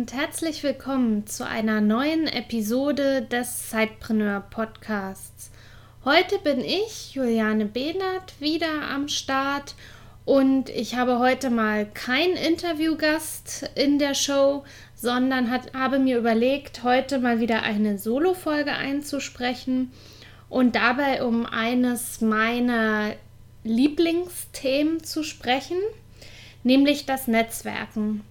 Und herzlich willkommen zu einer neuen Episode des Sidepreneur Podcasts. Heute bin ich, Juliane Behnert, wieder am Start und ich habe heute mal keinen Interviewgast in der Show, sondern hat, habe mir überlegt, heute mal wieder eine Solo-Folge einzusprechen und dabei um eines meiner Lieblingsthemen zu sprechen, nämlich das Netzwerken.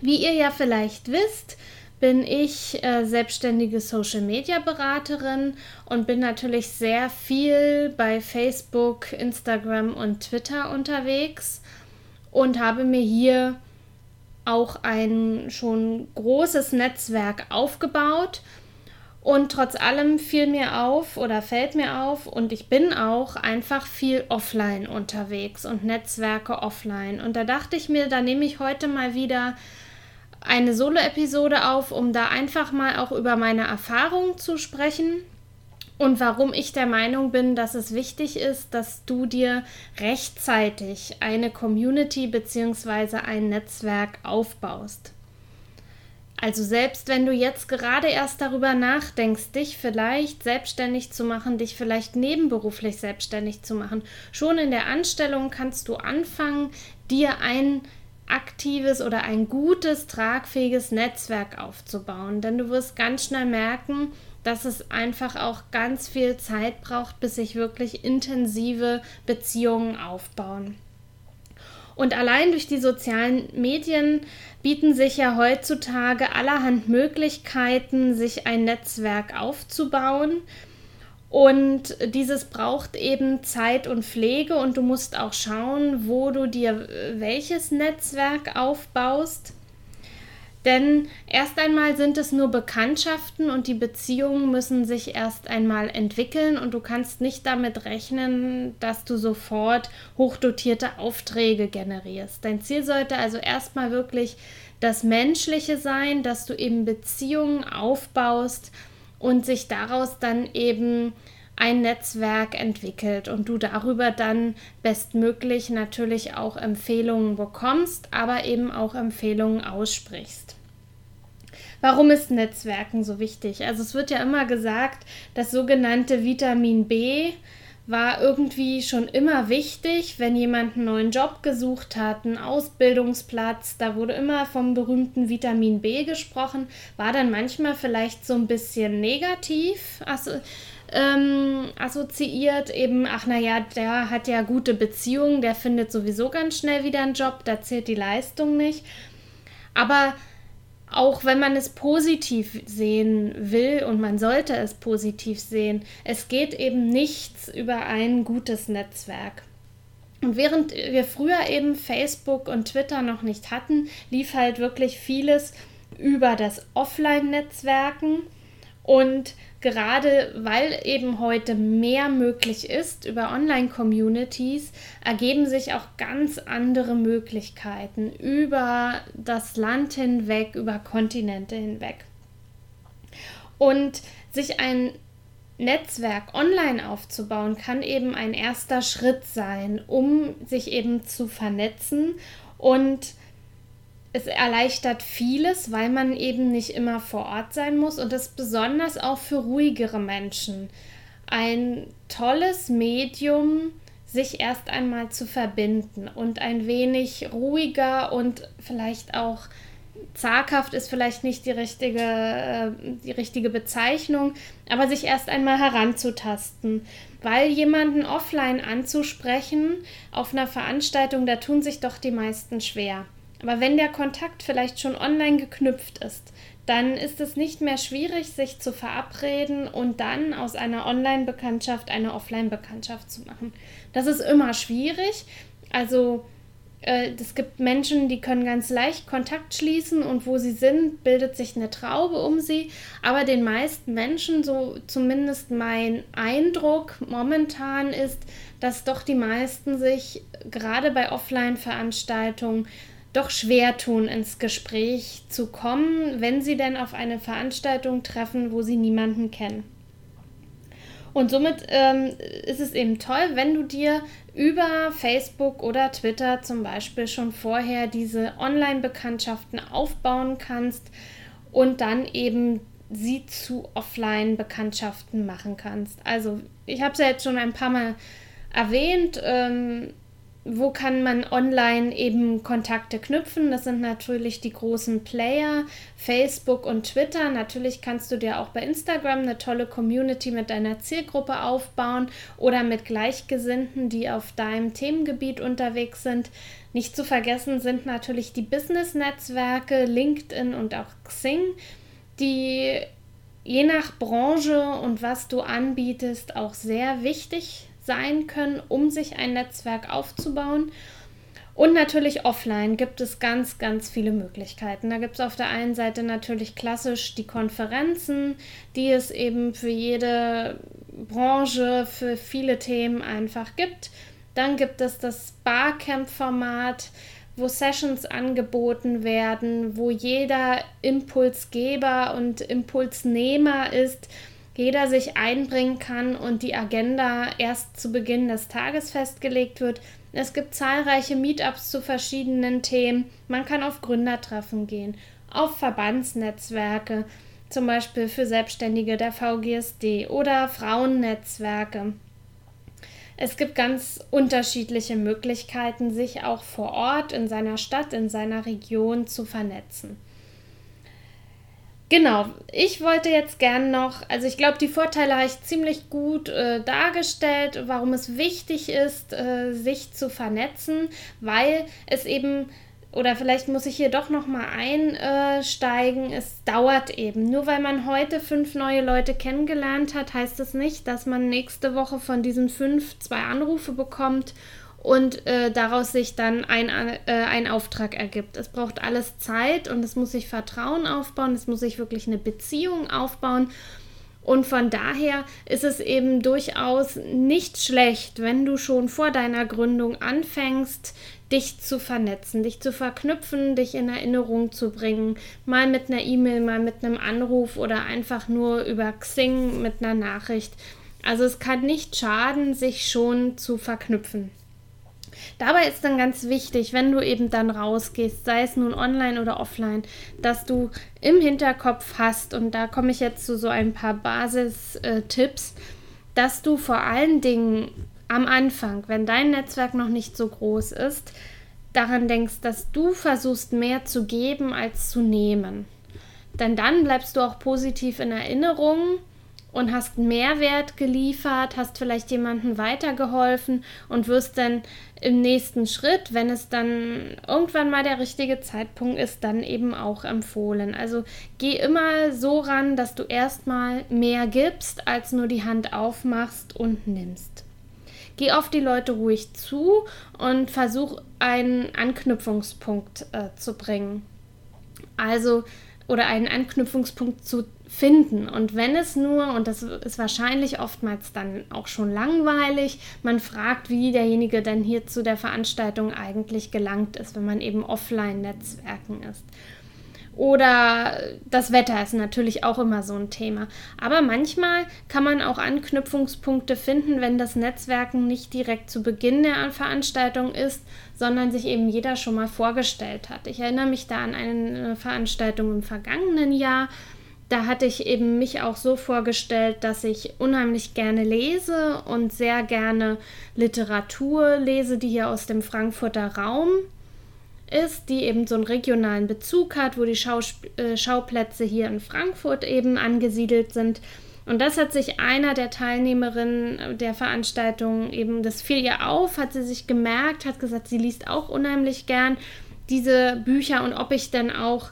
Wie ihr ja vielleicht wisst, bin ich äh, selbstständige Social Media Beraterin und bin natürlich sehr viel bei Facebook, Instagram und Twitter unterwegs und habe mir hier auch ein schon großes Netzwerk aufgebaut. Und trotz allem fiel mir auf oder fällt mir auf und ich bin auch einfach viel offline unterwegs und Netzwerke offline. Und da dachte ich mir, da nehme ich heute mal wieder eine Solo-Episode auf, um da einfach mal auch über meine Erfahrungen zu sprechen und warum ich der Meinung bin, dass es wichtig ist, dass du dir rechtzeitig eine Community bzw. ein Netzwerk aufbaust. Also selbst wenn du jetzt gerade erst darüber nachdenkst, dich vielleicht selbstständig zu machen, dich vielleicht nebenberuflich selbstständig zu machen, schon in der Anstellung kannst du anfangen, dir ein aktives oder ein gutes, tragfähiges Netzwerk aufzubauen. Denn du wirst ganz schnell merken, dass es einfach auch ganz viel Zeit braucht, bis sich wirklich intensive Beziehungen aufbauen. Und allein durch die sozialen Medien bieten sich ja heutzutage allerhand Möglichkeiten, sich ein Netzwerk aufzubauen. Und dieses braucht eben Zeit und Pflege und du musst auch schauen, wo du dir äh, welches Netzwerk aufbaust. Denn erst einmal sind es nur Bekanntschaften und die Beziehungen müssen sich erst einmal entwickeln und du kannst nicht damit rechnen, dass du sofort hochdotierte Aufträge generierst. Dein Ziel sollte also erstmal wirklich das Menschliche sein, dass du eben Beziehungen aufbaust und sich daraus dann eben ein Netzwerk entwickelt und du darüber dann bestmöglich natürlich auch Empfehlungen bekommst, aber eben auch Empfehlungen aussprichst. Warum ist Netzwerken so wichtig? Also es wird ja immer gesagt, das sogenannte Vitamin B war irgendwie schon immer wichtig, wenn jemand einen neuen Job gesucht hat, einen Ausbildungsplatz, da wurde immer vom berühmten Vitamin B gesprochen, war dann manchmal vielleicht so ein bisschen negativ also, ähm, assoziiert, eben, ach naja, der hat ja gute Beziehungen, der findet sowieso ganz schnell wieder einen Job, da zählt die Leistung nicht. Aber auch wenn man es positiv sehen will und man sollte es positiv sehen, es geht eben nichts über ein gutes Netzwerk. Und während wir früher eben Facebook und Twitter noch nicht hatten, lief halt wirklich vieles über das Offline-Netzwerken und gerade weil eben heute mehr möglich ist über Online-Communities, ergeben sich auch ganz andere Möglichkeiten über das Land hinweg, über Kontinente hinweg. Und sich ein Netzwerk online aufzubauen, kann eben ein erster Schritt sein, um sich eben zu vernetzen und es erleichtert vieles, weil man eben nicht immer vor Ort sein muss und das besonders auch für ruhigere Menschen. Ein tolles Medium, sich erst einmal zu verbinden und ein wenig ruhiger und vielleicht auch zaghaft ist vielleicht nicht die richtige, äh, die richtige Bezeichnung, aber sich erst einmal heranzutasten. Weil jemanden offline anzusprechen auf einer Veranstaltung, da tun sich doch die meisten schwer. Aber wenn der Kontakt vielleicht schon online geknüpft ist, dann ist es nicht mehr schwierig, sich zu verabreden und dann aus einer Online-Bekanntschaft eine Offline-Bekanntschaft zu machen. Das ist immer schwierig. Also Äh, es gibt Menschen, die können ganz leicht Kontakt schließen und wo sie sind, bildet sich eine Traube um sie. Aber den meisten Menschen, so zumindest mein Eindruck momentan ist, dass doch die meisten sich gerade bei Offline-Veranstaltungen doch schwer tun, ins Gespräch zu kommen, wenn sie denn auf eine Veranstaltung treffen, wo sie niemanden kennen. Und somit ähm, ist es eben toll, wenn du dir über Facebook oder Twitter zum Beispiel schon vorher diese Online-Bekanntschaften aufbauen kannst und dann eben sie zu Offline-Bekanntschaften machen kannst. Also ich habe es ja jetzt schon ein paar Mal erwähnt. Ähm, wo kann man online eben Kontakte knüpfen? Das sind natürlich die großen Player, Facebook und Twitter. Natürlich kannst du dir auch bei Instagram eine tolle Community mit deiner Zielgruppe aufbauen oder mit Gleichgesinnten, die auf deinem Themengebiet unterwegs sind. Nicht zu vergessen sind natürlich die Business-Netzwerke, LinkedIn und auch Xing, die je nach Branche und was du anbietest auch sehr wichtig sein können, um sich ein Netzwerk aufzubauen. Und natürlich offline gibt es ganz, ganz viele Möglichkeiten. Da gibt es auf der einen Seite natürlich klassisch die Konferenzen, die es eben für jede Branche, für viele Themen einfach gibt. Dann gibt es das Barcamp-Format, wo Sessions angeboten werden, wo jeder Impulsgeber und Impulsnehmer ist jeder sich einbringen kann und die Agenda erst zu Beginn des Tages festgelegt wird. Es gibt zahlreiche Meetups zu verschiedenen Themen. Man kann auf Gründertreffen gehen, auf Verbandsnetzwerke, zum Beispiel für Selbstständige der VGSD oder Frauennetzwerke. Es gibt ganz unterschiedliche Möglichkeiten, sich auch vor Ort in seiner Stadt, in seiner Region zu vernetzen. Genau, ich wollte jetzt gern noch, also ich glaube, die Vorteile habe ich ziemlich gut äh, dargestellt, warum es wichtig ist, äh, sich zu vernetzen, weil es eben, oder vielleicht muss ich hier doch nochmal einsteigen, es dauert eben. Nur weil man heute fünf neue Leute kennengelernt hat, heißt es das nicht, dass man nächste Woche von diesen fünf zwei Anrufe bekommt und äh, daraus sich dann ein, äh, ein Auftrag ergibt. Es braucht alles Zeit und es muss sich Vertrauen aufbauen, es muss sich wirklich eine Beziehung aufbauen. Und von daher ist es eben durchaus nicht schlecht, wenn du schon vor deiner Gründung anfängst, dich zu vernetzen, dich zu verknüpfen, dich in Erinnerung zu bringen, mal mit einer E-Mail, mal mit einem Anruf oder einfach nur über Xing mit einer Nachricht. Also es kann nicht schaden, sich schon zu verknüpfen. Dabei ist dann ganz wichtig, wenn du eben dann rausgehst, sei es nun online oder offline, dass du im Hinterkopf hast, und da komme ich jetzt zu so ein paar Basistipps, dass du vor allen Dingen am Anfang, wenn dein Netzwerk noch nicht so groß ist, daran denkst, dass du versuchst mehr zu geben als zu nehmen. Denn dann bleibst du auch positiv in Erinnerung und hast Mehrwert geliefert, hast vielleicht jemandem weitergeholfen und wirst dann im nächsten Schritt, wenn es dann irgendwann mal der richtige Zeitpunkt ist, dann eben auch empfohlen. Also geh immer so ran, dass du erstmal mehr gibst, als nur die Hand aufmachst und nimmst. Geh auf die Leute ruhig zu und versuch einen Anknüpfungspunkt äh, zu bringen. Also oder einen Anknüpfungspunkt zu finden. Und wenn es nur, und das ist wahrscheinlich oftmals dann auch schon langweilig, man fragt, wie derjenige denn hier zu der Veranstaltung eigentlich gelangt ist, wenn man eben offline Netzwerken ist. Oder das Wetter ist natürlich auch immer so ein Thema. Aber manchmal kann man auch Anknüpfungspunkte finden, wenn das Netzwerken nicht direkt zu Beginn der Veranstaltung ist, sondern sich eben jeder schon mal vorgestellt hat. Ich erinnere mich da an eine Veranstaltung im vergangenen Jahr da hatte ich eben mich auch so vorgestellt, dass ich unheimlich gerne lese und sehr gerne Literatur lese, die hier aus dem Frankfurter Raum ist, die eben so einen regionalen Bezug hat, wo die Schausp äh, Schauplätze hier in Frankfurt eben angesiedelt sind. Und das hat sich einer der Teilnehmerinnen der Veranstaltung eben, das fiel ihr auf, hat sie sich gemerkt, hat gesagt, sie liest auch unheimlich gern diese Bücher und ob ich denn auch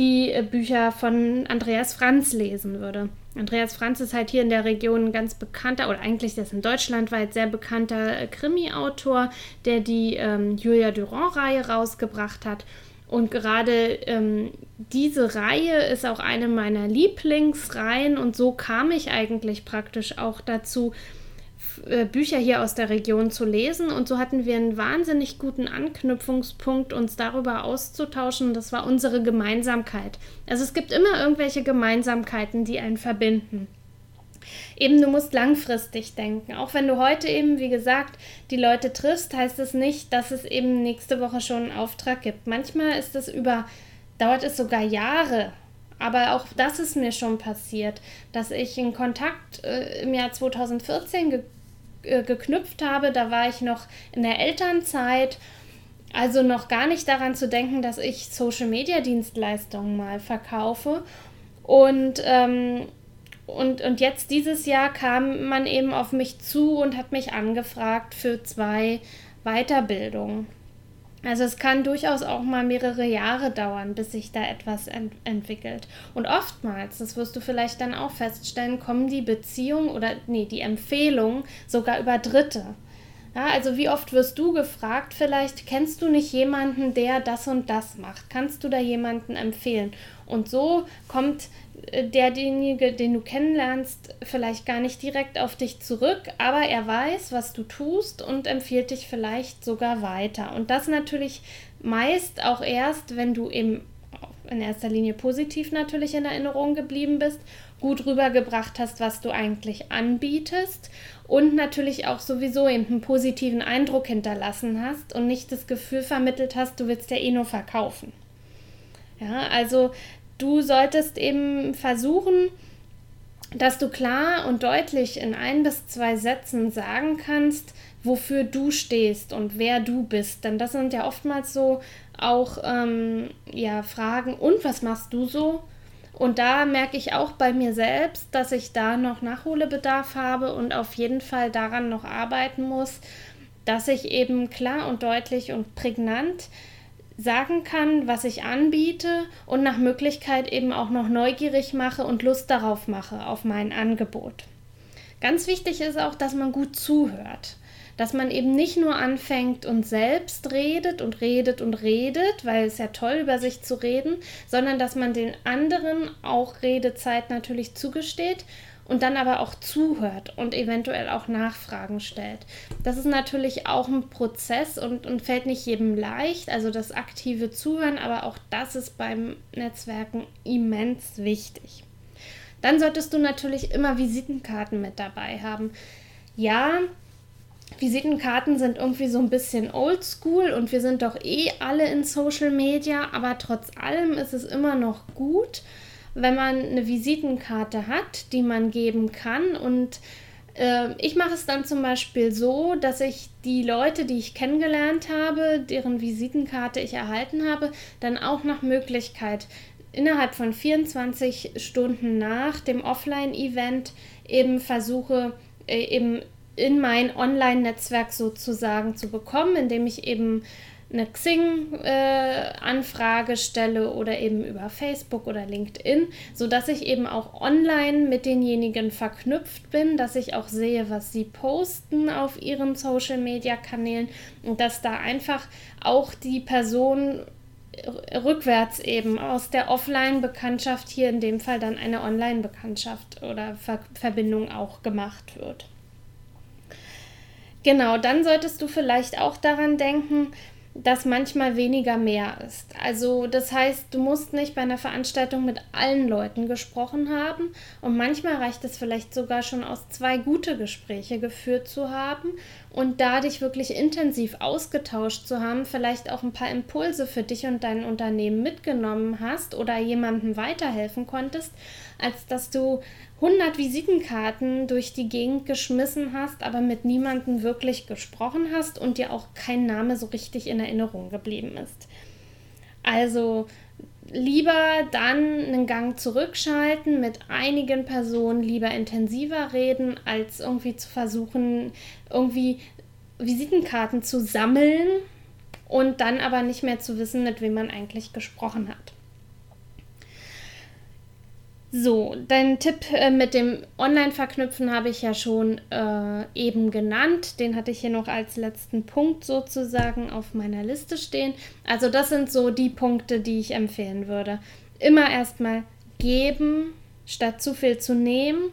die äh, Bücher von Andreas Franz lesen würde. Andreas Franz ist halt hier in der Region ein ganz bekannter, oder eigentlich in Deutschland weit sehr bekannter äh, Krimi-Autor, der die ähm, Julia Durand-Reihe rausgebracht hat. Und gerade ähm, diese Reihe ist auch eine meiner Lieblingsreihen und so kam ich eigentlich praktisch auch dazu, Bücher hier aus der Region zu lesen und so hatten wir einen wahnsinnig guten Anknüpfungspunkt, uns darüber auszutauschen. Das war unsere Gemeinsamkeit. Also es gibt immer irgendwelche Gemeinsamkeiten, die einen verbinden. Eben, du musst langfristig denken. Auch wenn du heute eben, wie gesagt, die Leute triffst, heißt es nicht, dass es eben nächste Woche schon einen Auftrag gibt. Manchmal ist es über, dauert es sogar Jahre. Aber auch das ist mir schon passiert, dass ich in Kontakt äh, im Jahr 2014 ge äh, geknüpft habe. Da war ich noch in der Elternzeit. Also noch gar nicht daran zu denken, dass ich Social-Media-Dienstleistungen mal verkaufe. Und, ähm, und, und jetzt dieses Jahr kam man eben auf mich zu und hat mich angefragt für zwei Weiterbildungen. Also es kann durchaus auch mal mehrere Jahre dauern, bis sich da etwas ent entwickelt. Und oftmals, das wirst du vielleicht dann auch feststellen, kommen die Beziehungen oder nee, die Empfehlungen sogar über Dritte. Ja, also wie oft wirst du gefragt, vielleicht kennst du nicht jemanden, der das und das macht. Kannst du da jemanden empfehlen? Und so kommt derjenige, den du kennenlernst, vielleicht gar nicht direkt auf dich zurück, aber er weiß, was du tust und empfiehlt dich vielleicht sogar weiter. Und das natürlich meist auch erst, wenn du eben in erster Linie positiv natürlich in Erinnerung geblieben bist, gut rübergebracht hast, was du eigentlich anbietest und natürlich auch sowieso eben einen positiven Eindruck hinterlassen hast und nicht das Gefühl vermittelt hast, du willst ja eh nur verkaufen. Ja, also du solltest eben versuchen, dass du klar und deutlich in ein bis zwei Sätzen sagen kannst, wofür du stehst und wer du bist. Denn das sind ja oftmals so auch ähm, ja, Fragen, und was machst du so? Und da merke ich auch bei mir selbst, dass ich da noch Nachholbedarf habe und auf jeden Fall daran noch arbeiten muss, dass ich eben klar und deutlich und prägnant sagen kann, was ich anbiete und nach Möglichkeit eben auch noch neugierig mache und Lust darauf mache, auf mein Angebot. Ganz wichtig ist auch, dass man gut zuhört dass man eben nicht nur anfängt und selbst redet und redet und redet, weil es ja toll über sich zu reden, sondern dass man den anderen auch Redezeit natürlich zugesteht und dann aber auch zuhört und eventuell auch Nachfragen stellt. Das ist natürlich auch ein Prozess und, und fällt nicht jedem leicht, also das aktive Zuhören, aber auch das ist beim Netzwerken immens wichtig. Dann solltest du natürlich immer Visitenkarten mit dabei haben. Ja, Visitenkarten sind irgendwie so ein bisschen oldschool und wir sind doch eh alle in Social Media, aber trotz allem ist es immer noch gut, wenn man eine Visitenkarte hat, die man geben kann. Und äh, ich mache es dann zum Beispiel so, dass ich die Leute, die ich kennengelernt habe, deren Visitenkarte ich erhalten habe, dann auch nach Möglichkeit innerhalb von 24 Stunden nach dem Offline-Event eben versuche, äh, eben in mein Online-Netzwerk sozusagen zu bekommen, indem ich eben eine Xing-Anfrage äh, stelle oder eben über Facebook oder LinkedIn, sodass ich eben auch online mit denjenigen verknüpft bin, dass ich auch sehe, was sie posten auf ihren Social-Media-Kanälen und dass da einfach auch die Person rückwärts eben aus der Offline-Bekanntschaft hier in dem Fall dann eine Online-Bekanntschaft oder Ver Verbindung auch gemacht wird. Genau, dann solltest du vielleicht auch daran denken, dass manchmal weniger mehr ist. Also das heißt, du musst nicht bei einer Veranstaltung mit allen Leuten gesprochen haben und manchmal reicht es vielleicht sogar schon aus zwei gute Gespräche geführt zu haben und da dich wirklich intensiv ausgetauscht zu haben, vielleicht auch ein paar Impulse für dich und dein Unternehmen mitgenommen hast oder jemandem weiterhelfen konntest, als dass du 100 Visitenkarten durch die Gegend geschmissen hast, aber mit niemandem wirklich gesprochen hast und dir auch kein Name so richtig in Erinnerung geblieben ist. Also lieber dann einen Gang zurückschalten, mit einigen Personen lieber intensiver reden, als irgendwie zu versuchen, irgendwie Visitenkarten zu sammeln und dann aber nicht mehr zu wissen, mit wem man eigentlich gesprochen hat. So, dein Tipp äh, mit dem Online-Verknüpfen habe ich ja schon äh, eben genannt. Den hatte ich hier noch als letzten Punkt sozusagen auf meiner Liste stehen. Also das sind so die Punkte, die ich empfehlen würde. Immer erstmal geben, statt zu viel zu nehmen.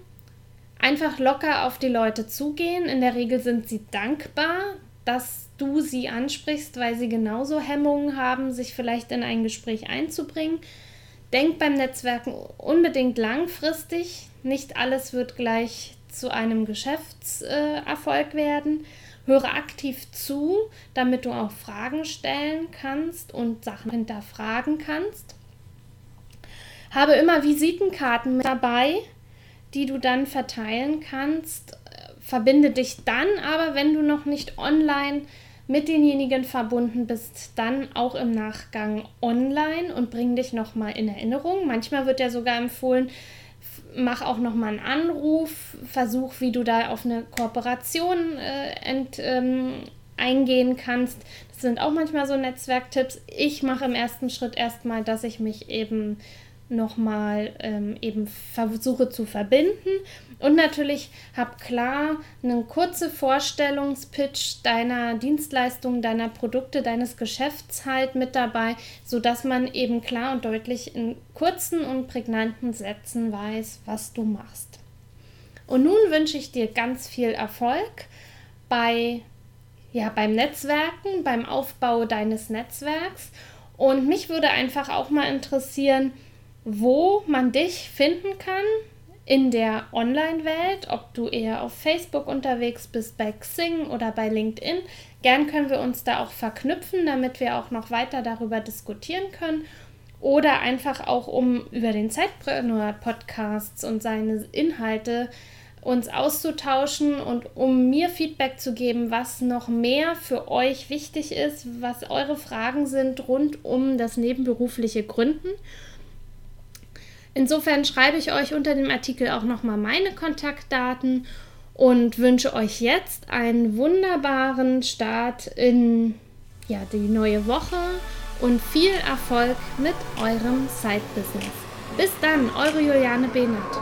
Einfach locker auf die Leute zugehen. In der Regel sind sie dankbar, dass du sie ansprichst, weil sie genauso Hemmungen haben, sich vielleicht in ein Gespräch einzubringen. Denk beim Netzwerken unbedingt langfristig. Nicht alles wird gleich zu einem Geschäftserfolg werden. Höre aktiv zu, damit du auch Fragen stellen kannst und Sachen hinterfragen kannst. Habe immer Visitenkarten mit dabei, die du dann verteilen kannst. Verbinde dich dann aber, wenn du noch nicht online mit denjenigen verbunden bist, dann auch im Nachgang online und bring dich nochmal in Erinnerung. Manchmal wird ja sogar empfohlen, mach auch nochmal einen Anruf, versuch, wie du da auf eine Kooperation äh, ent, ähm, eingehen kannst. Das sind auch manchmal so Netzwerktipps. Ich mache im ersten Schritt erstmal, dass ich mich eben nochmal ähm, eben versuche zu verbinden. Und natürlich hab klar einen kurzen Vorstellungspitch deiner Dienstleistungen, deiner Produkte, deines Geschäfts halt mit dabei, sodass man eben klar und deutlich in kurzen und prägnanten Sätzen weiß, was du machst. Und nun wünsche ich dir ganz viel Erfolg bei ja, beim Netzwerken, beim Aufbau deines Netzwerks. Und mich würde einfach auch mal interessieren, wo man dich finden kann in der Online-Welt, ob du eher auf Facebook unterwegs bist, bei Xing oder bei LinkedIn. Gern können wir uns da auch verknüpfen, damit wir auch noch weiter darüber diskutieren können. Oder einfach auch, um über den Zeitpreneur-Podcasts und seine Inhalte uns auszutauschen und um mir Feedback zu geben, was noch mehr für euch wichtig ist, was eure Fragen sind rund um das nebenberufliche Gründen. Insofern schreibe ich euch unter dem Artikel auch nochmal meine Kontaktdaten und wünsche euch jetzt einen wunderbaren Start in ja, die neue Woche und viel Erfolg mit eurem Side-Business. Bis dann, eure Juliane Behnert.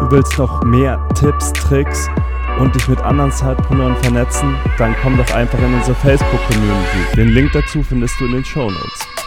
Du willst noch mehr Tipps, Tricks und dich mit anderen Sidepreneuren vernetzen? Dann komm doch einfach in unsere Facebook-Community. Den Link dazu findest du in den Show Notes.